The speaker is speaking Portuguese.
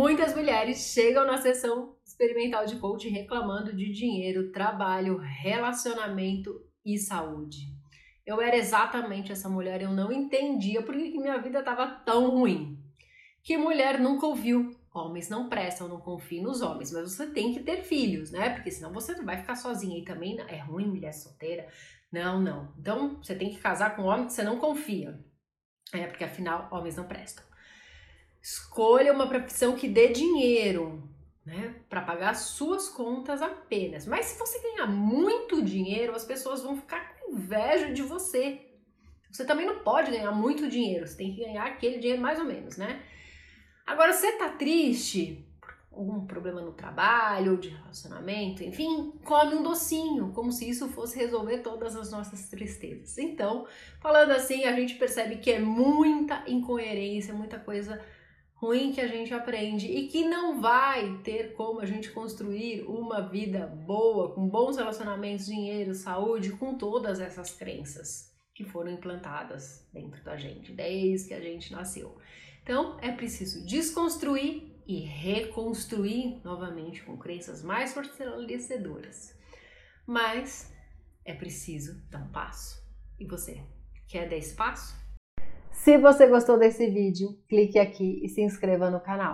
Muitas mulheres chegam na sessão experimental de coaching reclamando de dinheiro, trabalho, relacionamento e saúde. Eu era exatamente essa mulher, eu não entendia por que minha vida estava tão ruim. Que mulher nunca ouviu? Homens não prestam, não confie nos homens, mas você tem que ter filhos, né? Porque senão você vai ficar sozinha e também é ruim mulher solteira. Não, não. Então você tem que casar com um homem que você não confia. É, porque afinal homens não prestam. Escolha uma profissão que dê dinheiro, né, para pagar suas contas apenas. Mas se você ganhar muito dinheiro, as pessoas vão ficar com inveja de você. Você também não pode ganhar muito dinheiro, você tem que ganhar aquele dinheiro mais ou menos, né? Agora, você tá triste, algum problema no trabalho, de relacionamento, enfim, come um docinho, como se isso fosse resolver todas as nossas tristezas. Então, falando assim, a gente percebe que é muita incoerência, muita coisa ruim que a gente aprende e que não vai ter como a gente construir uma vida boa, com bons relacionamentos, dinheiro, saúde, com todas essas crenças que foram implantadas dentro da gente desde que a gente nasceu. Então é preciso desconstruir e reconstruir novamente com crenças mais fortalecedoras. Mas é preciso dar um passo. E você, quer dar espaço? Se você gostou desse vídeo, clique aqui e se inscreva no canal.